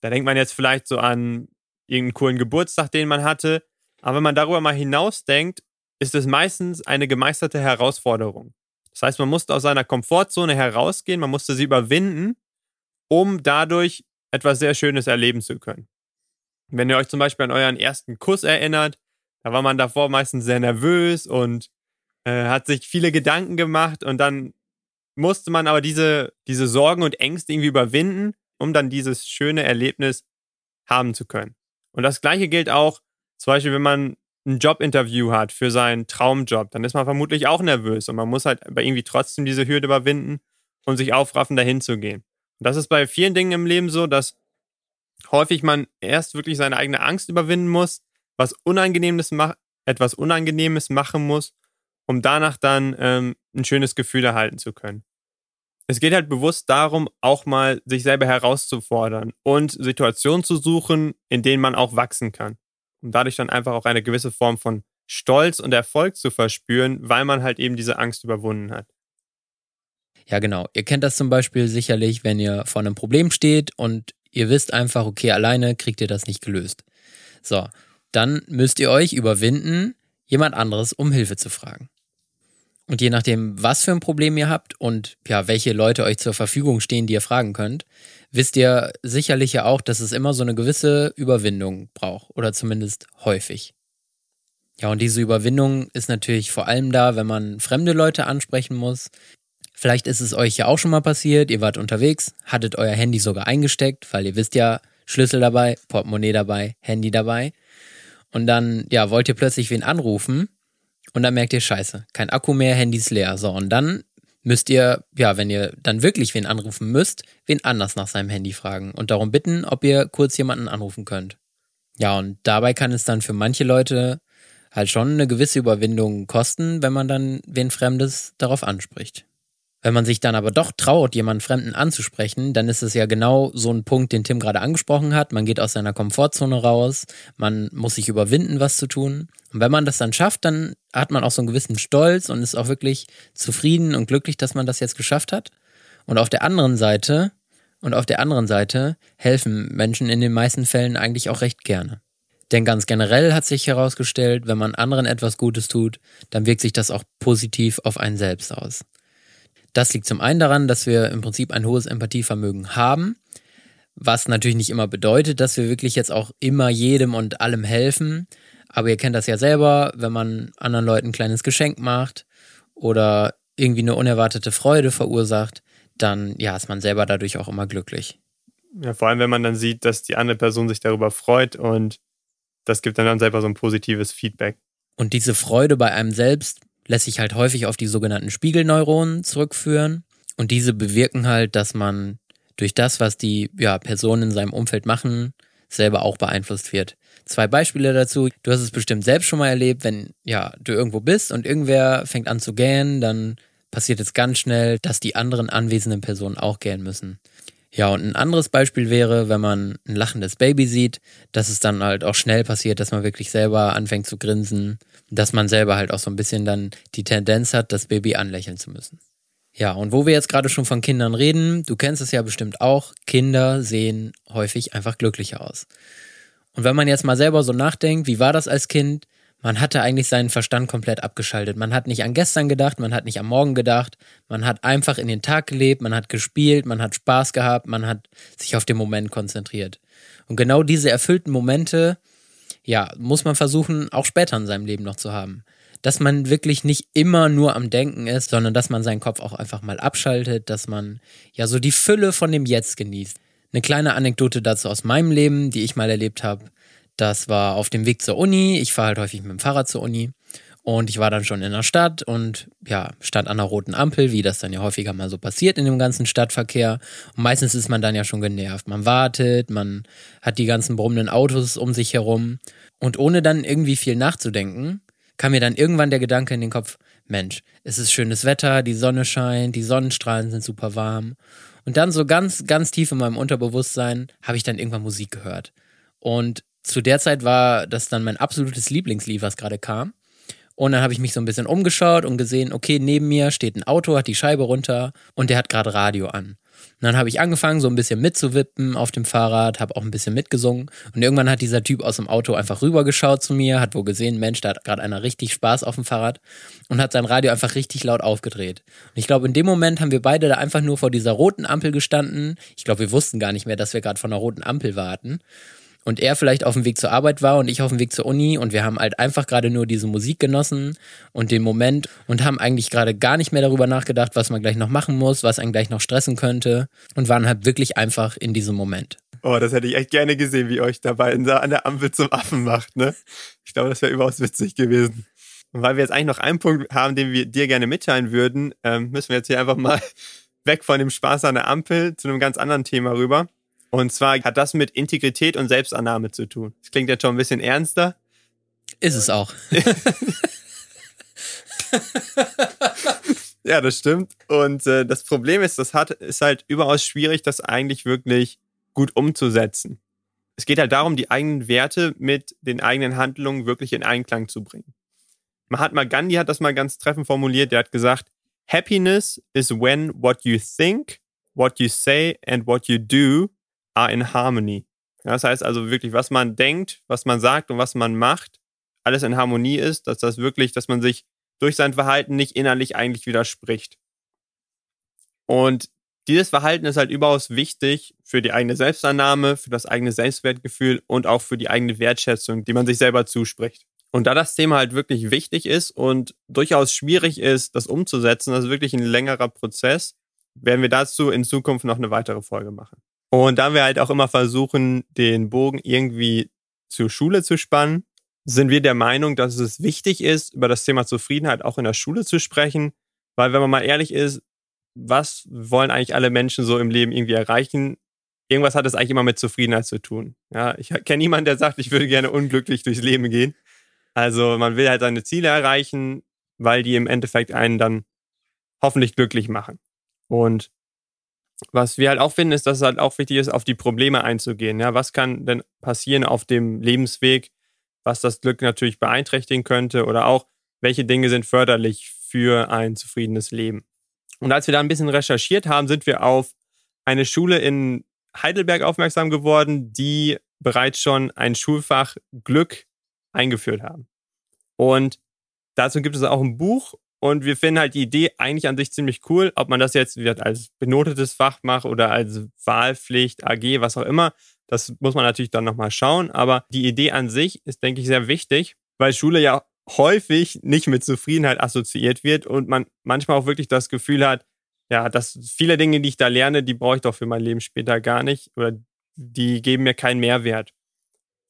Speaker 2: Da denkt man jetzt vielleicht so an irgendeinen coolen Geburtstag, den man hatte. Aber wenn man darüber mal hinausdenkt, ist es meistens eine gemeisterte Herausforderung. Das heißt, man musste aus seiner Komfortzone herausgehen, man musste sie überwinden, um dadurch etwas sehr Schönes erleben zu können. Wenn ihr euch zum Beispiel an euren ersten Kuss erinnert, da war man davor meistens sehr nervös und äh, hat sich viele Gedanken gemacht und dann musste man aber diese, diese Sorgen und Ängste irgendwie überwinden, um dann dieses schöne Erlebnis haben zu können. Und das gleiche gilt auch, zum Beispiel, wenn man ein Jobinterview hat für seinen Traumjob, dann ist man vermutlich auch nervös und man muss halt aber irgendwie trotzdem diese Hürde überwinden und sich aufraffen, dahin zu gehen. Das ist bei vielen Dingen im Leben so, dass häufig man erst wirklich seine eigene Angst überwinden muss, was Unangenehmes etwas Unangenehmes machen muss, um danach dann ähm, ein schönes Gefühl erhalten zu können. Es geht halt bewusst darum, auch mal sich selber herauszufordern und Situationen zu suchen, in denen man auch wachsen kann. Um dadurch dann einfach auch eine gewisse Form von Stolz und Erfolg zu verspüren, weil man halt eben diese Angst überwunden hat.
Speaker 1: Ja, genau. Ihr kennt das zum Beispiel sicherlich, wenn ihr vor einem Problem steht und ihr wisst einfach, okay, alleine kriegt ihr das nicht gelöst. So, dann müsst ihr euch überwinden, jemand anderes um Hilfe zu fragen. Und je nachdem, was für ein Problem ihr habt und ja, welche Leute euch zur Verfügung stehen, die ihr fragen könnt, wisst ihr sicherlich ja auch, dass es immer so eine gewisse Überwindung braucht oder zumindest häufig. Ja, und diese Überwindung ist natürlich vor allem da, wenn man fremde Leute ansprechen muss. Vielleicht ist es euch ja auch schon mal passiert, ihr wart unterwegs, hattet euer Handy sogar eingesteckt, weil ihr wisst ja, Schlüssel dabei, Portemonnaie dabei, Handy dabei. Und dann, ja, wollt ihr plötzlich wen anrufen und dann merkt ihr, scheiße, kein Akku mehr, Handy ist leer. So, und dann müsst ihr, ja, wenn ihr dann wirklich wen anrufen müsst, wen anders nach seinem Handy fragen und darum bitten, ob ihr kurz jemanden anrufen könnt. Ja, und dabei kann es dann für manche Leute halt schon eine gewisse Überwindung kosten, wenn man dann wen Fremdes darauf anspricht. Wenn man sich dann aber doch traut, jemanden Fremden anzusprechen, dann ist es ja genau so ein Punkt, den Tim gerade angesprochen hat. Man geht aus seiner Komfortzone raus, man muss sich überwinden, was zu tun. Und wenn man das dann schafft, dann hat man auch so einen gewissen Stolz und ist auch wirklich zufrieden und glücklich, dass man das jetzt geschafft hat. Und auf der anderen Seite, und auf der anderen Seite helfen Menschen in den meisten Fällen eigentlich auch recht gerne. Denn ganz generell hat sich herausgestellt, wenn man anderen etwas Gutes tut, dann wirkt sich das auch positiv auf einen selbst aus. Das liegt zum einen daran, dass wir im Prinzip ein hohes Empathievermögen haben, Was natürlich nicht immer bedeutet, dass wir wirklich jetzt auch immer jedem und allem helfen. Aber ihr kennt das ja selber, wenn man anderen Leuten ein kleines Geschenk macht oder irgendwie eine unerwartete Freude verursacht, dann ja, ist man selber dadurch auch immer glücklich.
Speaker 2: Ja, vor allem, wenn man dann sieht, dass die andere Person sich darüber freut und das gibt dann, dann selber so ein positives Feedback.
Speaker 1: Und diese Freude bei einem selbst lässt sich halt häufig auf die sogenannten Spiegelneuronen zurückführen. Und diese bewirken halt, dass man durch das, was die ja, Personen in seinem Umfeld machen, selber auch beeinflusst wird. Zwei Beispiele dazu. Du hast es bestimmt selbst schon mal erlebt, wenn ja, du irgendwo bist und irgendwer fängt an zu gähnen, dann passiert es ganz schnell, dass die anderen anwesenden Personen auch gähnen müssen. Ja, und ein anderes Beispiel wäre, wenn man ein lachendes Baby sieht, dass es dann halt auch schnell passiert, dass man wirklich selber anfängt zu grinsen, dass man selber halt auch so ein bisschen dann die Tendenz hat, das Baby anlächeln zu müssen. Ja, und wo wir jetzt gerade schon von Kindern reden, du kennst es ja bestimmt auch, Kinder sehen häufig einfach glücklicher aus. Und wenn man jetzt mal selber so nachdenkt, wie war das als Kind? Man hatte eigentlich seinen Verstand komplett abgeschaltet. Man hat nicht an gestern gedacht, man hat nicht am Morgen gedacht, man hat einfach in den Tag gelebt, man hat gespielt, man hat Spaß gehabt, man hat sich auf den Moment konzentriert. Und genau diese erfüllten Momente, ja, muss man versuchen, auch später in seinem Leben noch zu haben dass man wirklich nicht immer nur am Denken ist, sondern dass man seinen Kopf auch einfach mal abschaltet, dass man ja so die Fülle von dem Jetzt genießt. Eine kleine Anekdote dazu aus meinem Leben, die ich mal erlebt habe. Das war auf dem Weg zur Uni. Ich fahre halt häufig mit dem Fahrrad zur Uni. Und ich war dann schon in der Stadt und ja, stand an der roten Ampel, wie das dann ja häufiger mal so passiert in dem ganzen Stadtverkehr. Und meistens ist man dann ja schon genervt. Man wartet, man hat die ganzen brummenden Autos um sich herum. Und ohne dann irgendwie viel nachzudenken, kam mir dann irgendwann der Gedanke in den Kopf, Mensch, es ist schönes Wetter, die Sonne scheint, die Sonnenstrahlen sind super warm. Und dann so ganz, ganz tief in meinem Unterbewusstsein habe ich dann irgendwann Musik gehört. Und zu der Zeit war das dann mein absolutes Lieblingslied, was gerade kam. Und dann habe ich mich so ein bisschen umgeschaut und gesehen, okay, neben mir steht ein Auto, hat die Scheibe runter und der hat gerade Radio an. Und dann habe ich angefangen, so ein bisschen mitzuwippen auf dem Fahrrad, habe auch ein bisschen mitgesungen. Und irgendwann hat dieser Typ aus dem Auto einfach rübergeschaut zu mir, hat wohl gesehen, Mensch, da hat gerade einer richtig Spaß auf dem Fahrrad und hat sein Radio einfach richtig laut aufgedreht. Und ich glaube, in dem Moment haben wir beide da einfach nur vor dieser roten Ampel gestanden. Ich glaube, wir wussten gar nicht mehr, dass wir gerade von einer roten Ampel warten und er vielleicht auf dem Weg zur Arbeit war und ich auf dem Weg zur Uni und wir haben halt einfach gerade nur diese Musik genossen und den Moment und haben eigentlich gerade gar nicht mehr darüber nachgedacht, was man gleich noch machen muss, was einen gleich noch stressen könnte und waren halt wirklich einfach in diesem Moment.
Speaker 2: Oh, das hätte ich echt gerne gesehen, wie euch dabei an der Ampel zum Affen macht, ne? Ich glaube, das wäre überaus witzig gewesen. Und weil wir jetzt eigentlich noch einen Punkt haben, den wir dir gerne mitteilen würden, ähm, müssen wir jetzt hier einfach mal weg von dem Spaß an der Ampel zu einem ganz anderen Thema rüber. Und zwar hat das mit Integrität und Selbstannahme zu tun. Das klingt jetzt schon ein bisschen ernster.
Speaker 1: Ist es auch.
Speaker 2: ja, das stimmt. Und äh, das Problem ist, das hat, ist halt überaus schwierig, das eigentlich wirklich gut umzusetzen. Es geht halt darum, die eigenen Werte mit den eigenen Handlungen wirklich in Einklang zu bringen. Mahatma Gandhi hat das mal ganz treffend formuliert. Der hat gesagt, Happiness is when what you think, what you say and what you do are in harmony. das heißt also wirklich, was man denkt, was man sagt und was man macht, alles in Harmonie ist, dass das wirklich, dass man sich durch sein Verhalten nicht innerlich eigentlich widerspricht. Und dieses Verhalten ist halt überaus wichtig für die eigene Selbstannahme, für das eigene Selbstwertgefühl und auch für die eigene Wertschätzung, die man sich selber zuspricht. Und da das Thema halt wirklich wichtig ist und durchaus schwierig ist, das umzusetzen, das ist wirklich ein längerer Prozess, werden wir dazu in Zukunft noch eine weitere Folge machen. Und da wir halt auch immer versuchen, den Bogen irgendwie zur Schule zu spannen, sind wir der Meinung, dass es wichtig ist, über das Thema Zufriedenheit auch in der Schule zu sprechen. Weil wenn man mal ehrlich ist, was wollen eigentlich alle Menschen so im Leben irgendwie erreichen? Irgendwas hat es eigentlich immer mit Zufriedenheit zu tun. Ja, ich kenne niemanden, der sagt, ich würde gerne unglücklich durchs Leben gehen. Also man will halt seine Ziele erreichen, weil die im Endeffekt einen dann hoffentlich glücklich machen. Und was wir halt auch finden, ist, dass es halt auch wichtig ist, auf die Probleme einzugehen. Ja, was kann denn passieren auf dem Lebensweg, was das Glück natürlich beeinträchtigen könnte oder auch, welche Dinge sind förderlich für ein zufriedenes Leben. Und als wir da ein bisschen recherchiert haben, sind wir auf eine Schule in Heidelberg aufmerksam geworden, die bereits schon ein Schulfach Glück eingeführt haben. Und dazu gibt es auch ein Buch Und wir finden halt die Idee eigentlich an sich ziemlich cool, ob man das jetzt als benotetes Fach macht oder als Wahlpflicht, AG, was auch immer. Das muss man natürlich dann nochmal schauen. Aber die Idee an sich ist, denke ich, sehr wichtig, weil Schule ja häufig nicht mit Zufriedenheit assoziiert wird und man manchmal auch wirklich das Gefühl hat, ja, dass viele Dinge, die ich da lerne, die brauche ich doch für mein Leben später gar nicht oder die geben mir keinen Mehrwert.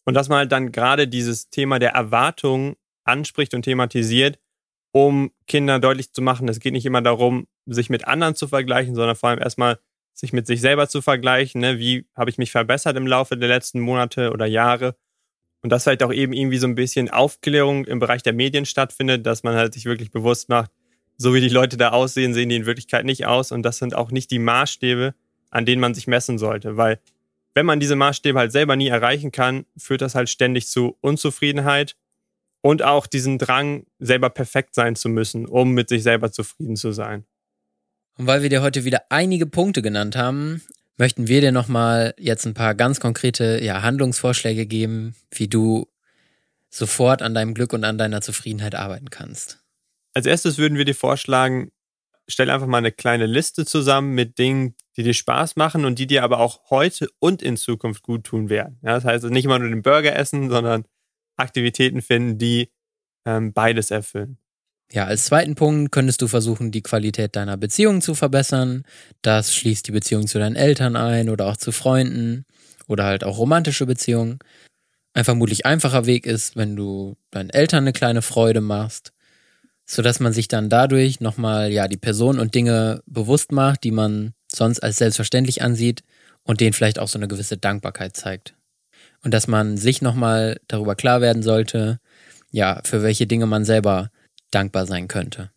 Speaker 2: Und dass man halt dann gerade dieses Thema der Erwartung anspricht und thematisiert, um Kindern deutlich zu machen, es geht nicht immer darum, sich mit anderen zu vergleichen, sondern vor allem erstmal sich mit sich selber zu vergleichen. Ne? Wie habe ich mich verbessert im Laufe der letzten Monate oder Jahre? Und dass vielleicht auch eben irgendwie so ein bisschen Aufklärung im Bereich der Medien stattfindet, dass man halt sich wirklich bewusst macht, so wie die Leute da aussehen, sehen die in Wirklichkeit nicht aus. Und das sind auch nicht die Maßstäbe, an denen man sich messen sollte. Weil wenn man diese Maßstäbe halt selber nie erreichen kann, führt das halt ständig zu Unzufriedenheit und auch diesen Drang, selber perfekt sein zu müssen, um mit sich selber zufrieden zu sein.
Speaker 1: Und weil wir dir heute wieder einige Punkte genannt haben, möchten wir dir nochmal jetzt ein paar ganz konkrete ja, Handlungsvorschläge geben, wie du sofort an deinem Glück und an deiner Zufriedenheit arbeiten kannst.
Speaker 2: Als erstes würden wir dir vorschlagen, stell einfach mal eine kleine Liste zusammen mit Dingen, die dir Spaß machen und die dir aber auch heute und in Zukunft gut tun werden. Ja, das heißt nicht immer nur den Burger essen, sondern Aktivitäten finden, die ähm, beides erfüllen.
Speaker 1: Ja, als zweiten Punkt könntest du versuchen, die Qualität deiner Beziehung zu verbessern. Das schließt die Beziehung zu deinen Eltern ein oder auch zu Freunden oder halt auch romantische Beziehungen. Ein vermutlich einfacher Weg ist, wenn du deinen Eltern eine kleine Freude machst, sodass man sich dann dadurch nochmal ja die Person und Dinge bewusst macht, die man sonst als selbstverständlich ansieht und denen vielleicht auch so eine gewisse Dankbarkeit zeigt und dass man sich nochmal darüber klar werden sollte, ja, für welche Dinge man selber dankbar sein könnte.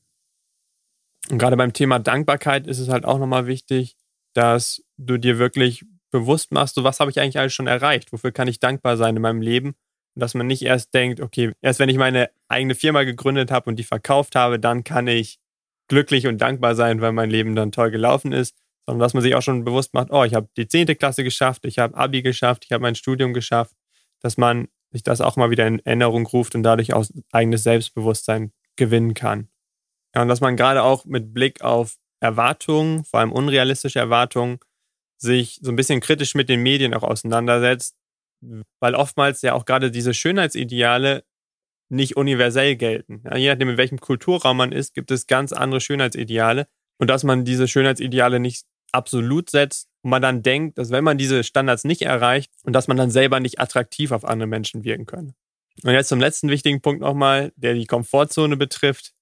Speaker 2: Und gerade beim Thema Dankbarkeit ist es halt auch nochmal wichtig, dass du dir wirklich bewusst machst, so was habe ich eigentlich alles schon erreicht, wofür kann ich dankbar sein in meinem Leben? Und dass man nicht erst denkt, okay, erst wenn ich meine eigene Firma gegründet habe und die verkauft habe, dann kann ich glücklich und dankbar sein, weil mein Leben dann toll gelaufen ist, sondern dass man sich auch schon bewusst macht, oh, ich habe die zehnte Klasse geschafft, ich habe Abi geschafft, ich habe mein Studium geschafft, dass man sich das auch mal wieder in Erinnerung ruft und dadurch auch eigenes Selbstbewusstsein gewinnen kann. Ja, und dass man gerade auch mit Blick auf Erwartungen, vor allem unrealistische Erwartungen, sich so ein bisschen kritisch mit den Medien auch auseinandersetzt, weil oftmals ja auch gerade diese Schönheitsideale nicht universell gelten. Ja, je nachdem, in welchem Kulturraum man ist, gibt es ganz andere Schönheitsideale und dass man diese Schönheitsideale nicht absolut setzt und man dann denkt, dass wenn man diese Standards nicht erreicht und dass man dann selber nicht attraktiv auf andere Menschen wirken kann. Und jetzt zum letzten wichtigen Punkt nochmal, der die Komfortzone betrifft.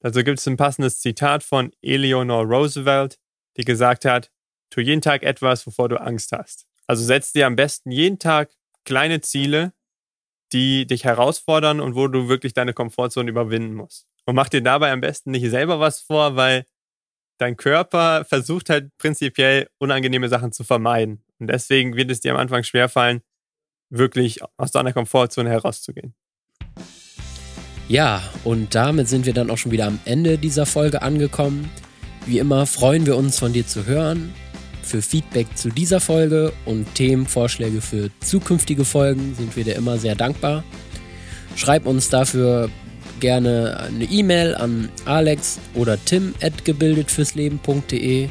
Speaker 2: Dazu gibt es ein passendes Zitat von Eleanor Roosevelt, die gesagt hat, tu jeden Tag etwas, wovor du Angst hast. Also setz dir am besten jeden Tag kleine Ziele, die dich herausfordern und wo du wirklich deine Komfortzone überwinden musst. Und mach dir dabei am besten nicht selber was vor, weil dein Körper versucht halt prinzipiell unangenehme Sachen zu vermeiden. Und deswegen wird es dir am Anfang schwerfallen, wirklich aus deiner Komfortzone herauszugehen.
Speaker 1: Ja, und damit sind wir dann auch schon wieder am Ende dieser Folge angekommen. Wie immer freuen wir uns von dir zu hören. Für Feedback zu dieser Folge und Themenvorschläge für zukünftige Folgen sind wir dir immer sehr dankbar. Schreib uns dafür gerne eine E-Mail an alex oder tim at gebildetfürsleben.de.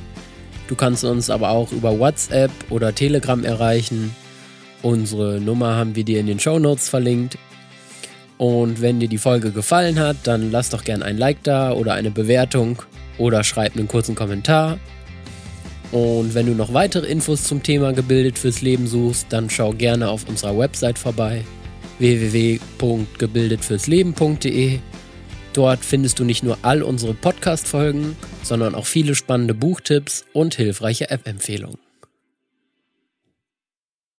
Speaker 1: Du kannst uns aber auch über WhatsApp oder Telegram erreichen. Unsere Nummer haben wir dir in den Show Notes verlinkt. Und wenn dir die Folge gefallen hat, dann lass doch gerne ein Like da oder eine Bewertung oder schreib einen kurzen Kommentar. Und wenn du noch weitere Infos zum Thema Gebildet fürs Leben suchst, dann schau gerne auf unserer Website vorbei www.gebildetfürsleben.de. Dort findest du nicht nur all unsere Podcast-Folgen, sondern auch viele spannende Buchtipps und hilfreiche App-Empfehlungen.